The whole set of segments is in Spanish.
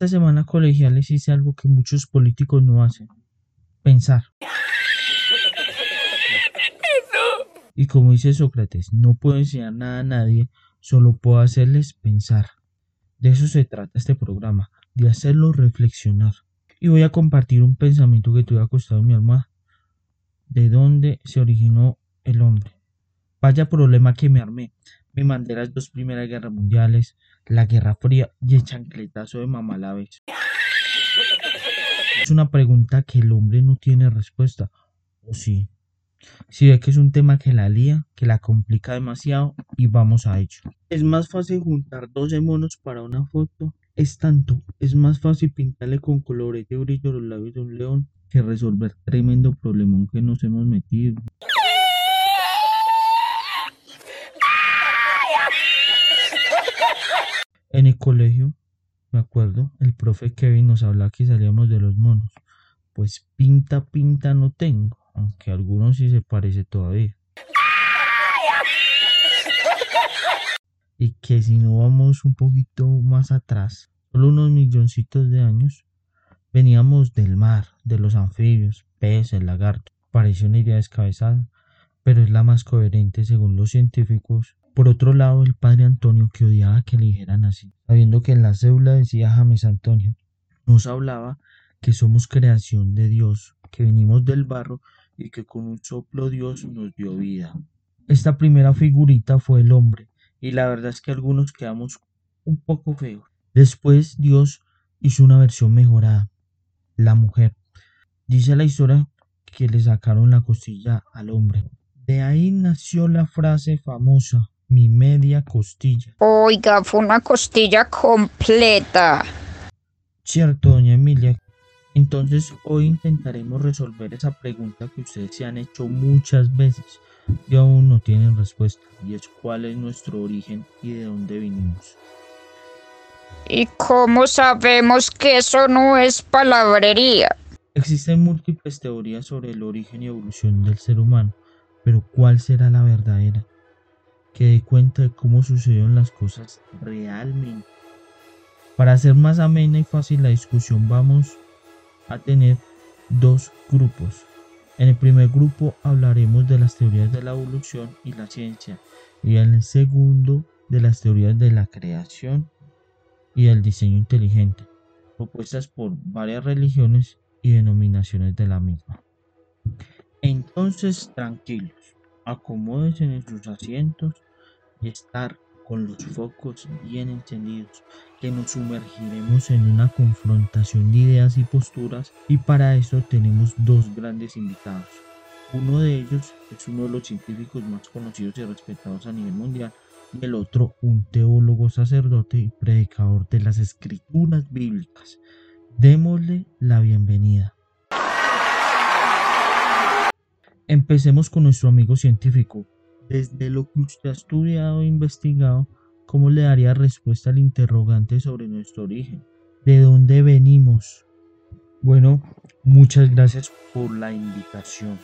Esta semana colegiales hice algo que muchos políticos no hacen. Pensar. Y como dice Sócrates, no puedo enseñar nada a nadie, solo puedo hacerles pensar. De eso se trata este programa, de hacerlo reflexionar. Y voy a compartir un pensamiento que tuve acostado en mi almohada. ¿De dónde se originó el hombre? Vaya problema que me armé. Me mandé las dos primeras guerras mundiales, la Guerra Fría y el chancletazo de mamá vez. Es una pregunta que el hombre no tiene respuesta. ¿O sí? Si ve que es un tema que la lía, que la complica demasiado y vamos a ello. Es más fácil juntar 12 monos para una foto. Es tanto, es más fácil pintarle con colores de brillo los labios de un león que resolver tremendo problemón que nos hemos metido. En el colegio, me acuerdo, el profe Kevin nos hablaba que salíamos de los monos. Pues pinta, pinta no tengo, aunque algunos sí se parece todavía. Y que si no vamos un poquito más atrás, solo unos milloncitos de años, veníamos del mar, de los anfibios, peces, lagartos. Parece una idea descabezada, pero es la más coherente según los científicos por otro lado, el padre Antonio, que odiaba que le dijeran así, sabiendo que en la cédula decía James Antonio, nos hablaba que somos creación de Dios, que venimos del barro y que con un soplo Dios nos dio vida. Esta primera figurita fue el hombre, y la verdad es que algunos quedamos un poco feos. Después Dios hizo una versión mejorada, la mujer. Dice la historia que le sacaron la costilla al hombre. De ahí nació la frase famosa, mi media costilla. Oiga, fue una costilla completa. Cierto, doña Emilia. Entonces hoy intentaremos resolver esa pregunta que ustedes se han hecho muchas veces y aún no tienen respuesta, y es cuál es nuestro origen y de dónde vinimos. ¿Y cómo sabemos que eso no es palabrería? Existen múltiples teorías sobre el origen y evolución del ser humano, pero ¿cuál será la verdadera? Que dé cuenta de cómo sucedieron las cosas realmente. Para hacer más amena y fácil la discusión vamos a tener dos grupos. En el primer grupo hablaremos de las teorías de la evolución y la ciencia y en el segundo de las teorías de la creación y del diseño inteligente, propuestas por varias religiones y denominaciones de la misma. Entonces, tranquilos, acomódense en sus asientos estar con los focos bien encendidos, que nos sumergiremos en una confrontación de ideas y posturas y para eso tenemos dos grandes invitados. Uno de ellos es uno de los científicos más conocidos y respetados a nivel mundial y el otro un teólogo sacerdote y predicador de las escrituras bíblicas. Démosle la bienvenida. Empecemos con nuestro amigo científico, desde lo que usted ha estudiado e investigado, ¿cómo le daría respuesta al interrogante sobre nuestro origen? ¿De dónde venimos? Bueno, muchas gracias por la invitación.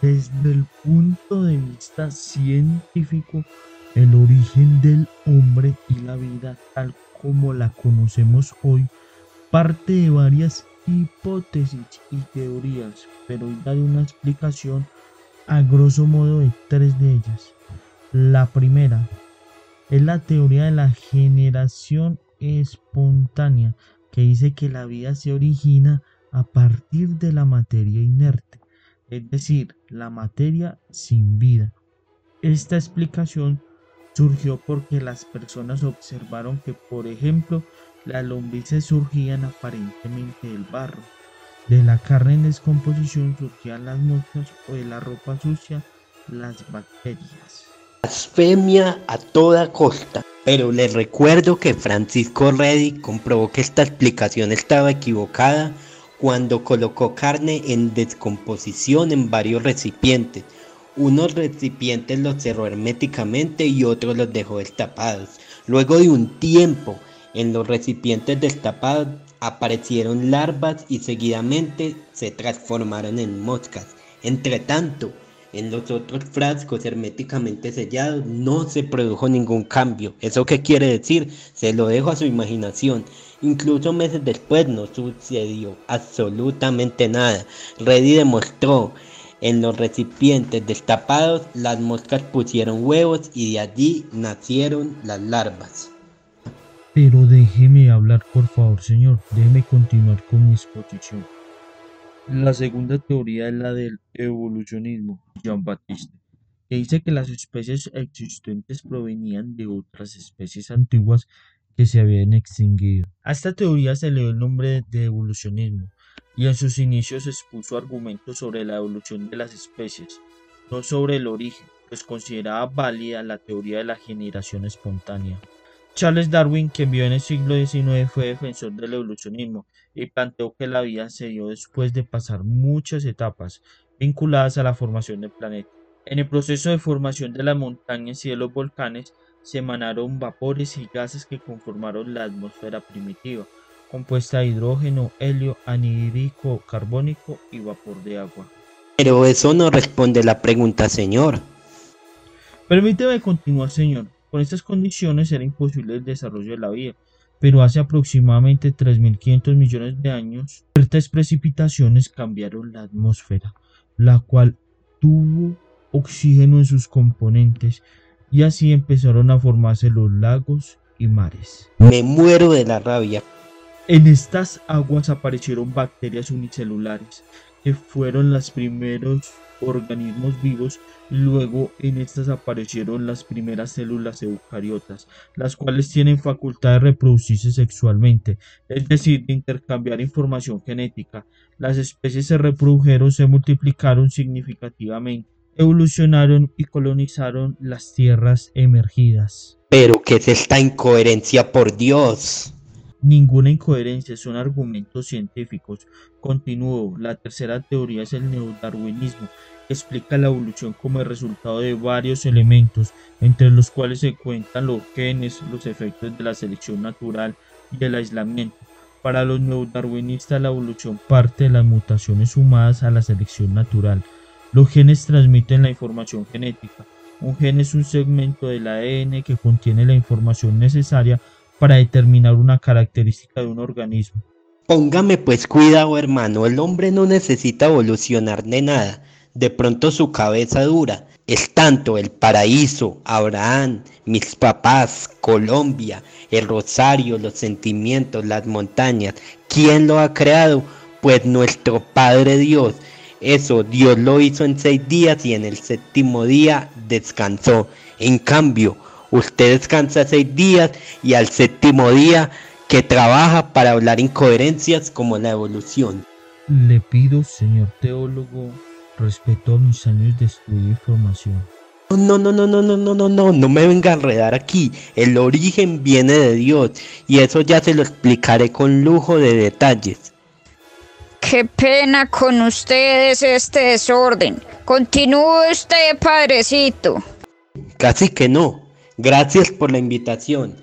Desde el punto de vista científico, el origen del hombre y la vida tal como la conocemos hoy parte de varias hipótesis y teorías, pero hoy daré una explicación a grosso modo de tres de ellas. La primera es la teoría de la generación espontánea, que dice que la vida se origina a partir de la materia inerte, es decir, la materia sin vida. Esta explicación surgió porque las personas observaron que, por ejemplo, las lombrices surgían aparentemente del barro, de la carne en descomposición surgían las moscas o de la ropa sucia las bacterias. Blasfemia a toda costa. Pero les recuerdo que Francisco Reddy comprobó que esta explicación estaba equivocada cuando colocó carne en descomposición en varios recipientes. Unos recipientes los cerró herméticamente y otros los dejó destapados. Luego de un tiempo en los recipientes destapados aparecieron larvas y seguidamente se transformaron en moscas. Entre tanto, en los otros frascos herméticamente sellados no se produjo ningún cambio. ¿Eso qué quiere decir? Se lo dejo a su imaginación. Incluso meses después no sucedió absolutamente nada. Reddy demostró en los recipientes destapados las moscas pusieron huevos y de allí nacieron las larvas. Pero déjeme hablar, por favor, señor. Déjeme continuar con mi exposición. La segunda teoría es la del evolucionismo, Jean Baptiste, que dice que las especies existentes provenían de otras especies antiguas que se habían extinguido. A esta teoría se le dio el nombre de evolucionismo y en sus inicios expuso argumentos sobre la evolución de las especies, no sobre el origen, pues consideraba válida la teoría de la generación espontánea. Charles Darwin, quien vivió en el siglo XIX, fue defensor del evolucionismo y planteó que la vida se dio después de pasar muchas etapas vinculadas a la formación del planeta. En el proceso de formación de las montañas y de los volcanes se emanaron vapores y gases que conformaron la atmósfera primitiva, compuesta de hidrógeno, helio, anhídrico carbónico y vapor de agua. Pero eso no responde la pregunta, señor. Permíteme continuar, señor. Con estas condiciones era imposible el desarrollo de la vida, pero hace aproximadamente 3.500 millones de años, ciertas precipitaciones cambiaron la atmósfera, la cual tuvo oxígeno en sus componentes y así empezaron a formarse los lagos y mares. Me muero de la rabia. En estas aguas aparecieron bacterias unicelulares, fueron los primeros organismos vivos luego en estas aparecieron las primeras células eucariotas, las cuales tienen facultad de reproducirse sexualmente, es decir, de intercambiar información genética. Las especies se reprodujeron, se multiplicaron significativamente, evolucionaron y colonizaron las tierras emergidas. Pero ¿qué es esta incoherencia, por Dios? Ninguna incoherencia, son argumentos científicos. Continúo, la tercera teoría es el neodarwinismo, que explica la evolución como el resultado de varios elementos, entre los cuales se cuentan los genes, los efectos de la selección natural y el aislamiento. Para los neodarwinistas la evolución parte de las mutaciones sumadas a la selección natural. Los genes transmiten la información genética. Un gen es un segmento del ADN que contiene la información necesaria para determinar una característica de un organismo. Póngame pues cuidado hermano, el hombre no necesita evolucionar de nada, de pronto su cabeza dura. Es tanto el paraíso, Abraham, mis papás, Colombia, el rosario, los sentimientos, las montañas. ¿Quién lo ha creado? Pues nuestro Padre Dios. Eso Dios lo hizo en seis días y en el séptimo día descansó. En cambio, Usted descansa seis días y al séptimo día que trabaja para hablar incoherencias como la evolución. Le pido, señor teólogo, respeto a mis años de estudio y formación. No, no, no, no, no, no, no, no, no me venga a enredar aquí. El origen viene de Dios y eso ya se lo explicaré con lujo de detalles. Qué pena con ustedes este desorden. Continúe usted, padrecito. Casi que no. Gracias por la invitación.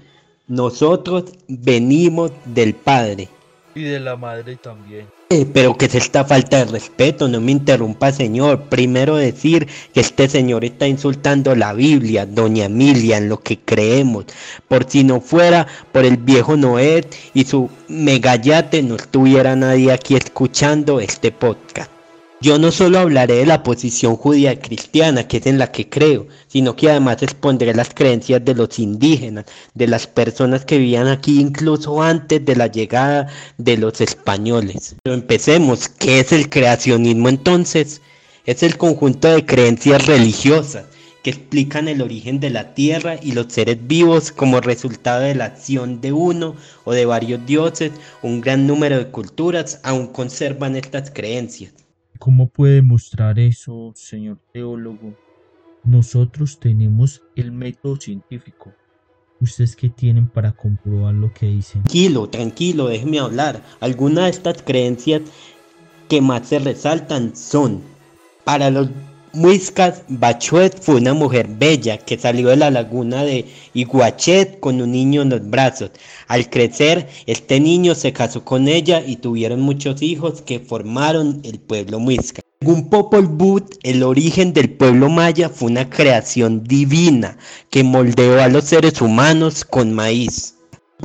Nosotros venimos del Padre. Y de la Madre también. Eh, pero que es esta falta de respeto, no me interrumpa señor. Primero decir que este señor está insultando la Biblia, doña Emilia, en lo que creemos. Por si no fuera por el viejo Noé y su megayate, no estuviera nadie aquí escuchando este podcast. Yo no solo hablaré de la posición judía cristiana, que es en la que creo, sino que además expondré las creencias de los indígenas, de las personas que vivían aquí incluso antes de la llegada de los españoles. Pero empecemos, ¿qué es el creacionismo entonces? Es el conjunto de creencias religiosas que explican el origen de la tierra y los seres vivos como resultado de la acción de uno o de varios dioses. Un gran número de culturas aún conservan estas creencias. ¿Cómo puede mostrar eso, señor teólogo? Nosotros tenemos el método científico. ¿Ustedes qué tienen para comprobar lo que dicen? Tranquilo, tranquilo, déjeme hablar. Algunas de estas creencias que más se resaltan son, para los Muiscas, Bachuet fue una mujer bella que salió de la laguna de Iguachet con un niño en los brazos. Al crecer, este niño se casó con ella y tuvieron muchos hijos que formaron el pueblo Muisca. Según Popol Vuh, el origen del pueblo maya fue una creación divina que moldeó a los seres humanos con maíz.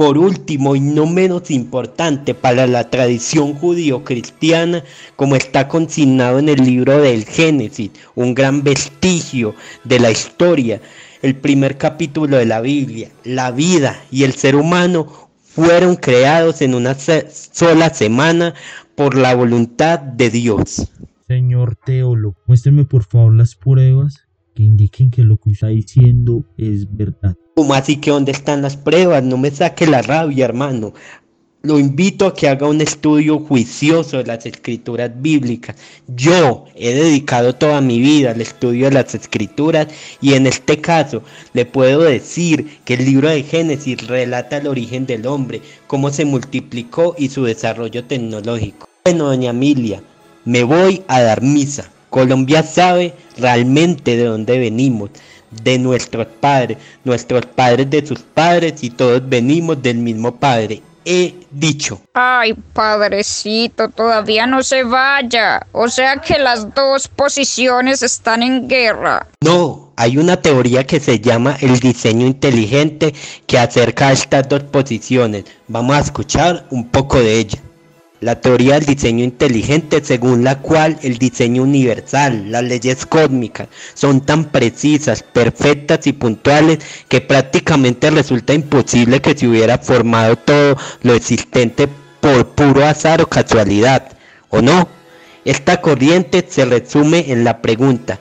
Por último y no menos importante para la tradición judío-cristiana, como está consignado en el libro del Génesis, un gran vestigio de la historia, el primer capítulo de la Biblia, la vida y el ser humano fueron creados en una sola semana por la voluntad de Dios. Señor teólogo, muéstrame por favor las pruebas que indiquen que lo que está diciendo es verdad. ¿Cómo así que dónde están las pruebas? No me saque la rabia, hermano. Lo invito a que haga un estudio juicioso de las escrituras bíblicas. Yo he dedicado toda mi vida al estudio de las escrituras y en este caso le puedo decir que el libro de Génesis relata el origen del hombre, cómo se multiplicó y su desarrollo tecnológico. Bueno, doña Emilia, me voy a dar misa. Colombia sabe realmente de dónde venimos, de nuestros padres, nuestros padres de sus padres y todos venimos del mismo padre he dicho. Ay, padrecito, todavía no se vaya. O sea que las dos posiciones están en guerra. No, hay una teoría que se llama el diseño inteligente que acerca a estas dos posiciones. Vamos a escuchar un poco de ella la teoría del diseño inteligente según la cual el diseño universal, las leyes cósmicas, son tan precisas, perfectas y puntuales que prácticamente resulta imposible que se hubiera formado todo lo existente por puro azar o casualidad, ¿o no? Esta corriente se resume en la pregunta,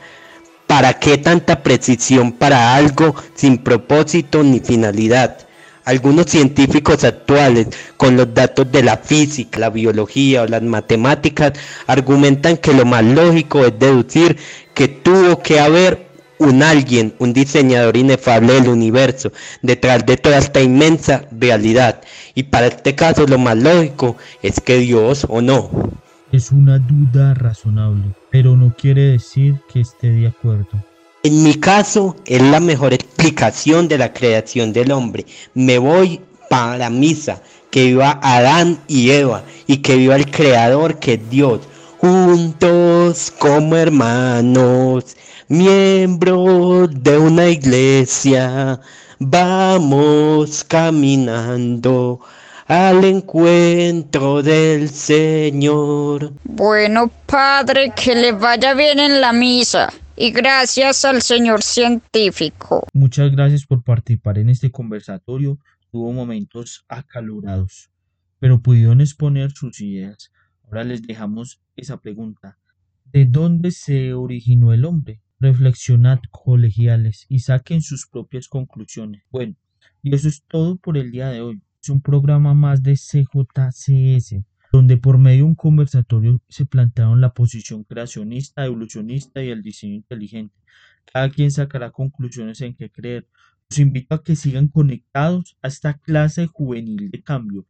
¿para qué tanta precisión para algo sin propósito ni finalidad? Algunos científicos actuales, con los datos de la física, la biología o las matemáticas, argumentan que lo más lógico es deducir que tuvo que haber un alguien, un diseñador inefable del universo, detrás de toda esta inmensa realidad. Y para este caso lo más lógico es que Dios o no. Es una duda razonable, pero no quiere decir que esté de acuerdo. En mi caso es la mejor explicación de la creación del hombre. Me voy para misa, que viva Adán y Eva y que viva el Creador que es Dios. Juntos como hermanos, miembros de una iglesia, vamos caminando al encuentro del Señor. Bueno, Padre, que le vaya bien en la misa y gracias al señor científico. Muchas gracias por participar en este conversatorio. Tuvo momentos acalorados, pero pudieron exponer sus ideas. Ahora les dejamos esa pregunta. ¿De dónde se originó el hombre? Reflexionad, colegiales, y saquen sus propias conclusiones. Bueno, y eso es todo por el día de hoy. Es un programa más de CJCS donde por medio de un conversatorio se plantearon la posición creacionista, evolucionista y el diseño inteligente. Cada quien sacará conclusiones en que creer. Los invito a que sigan conectados a esta clase juvenil de cambio.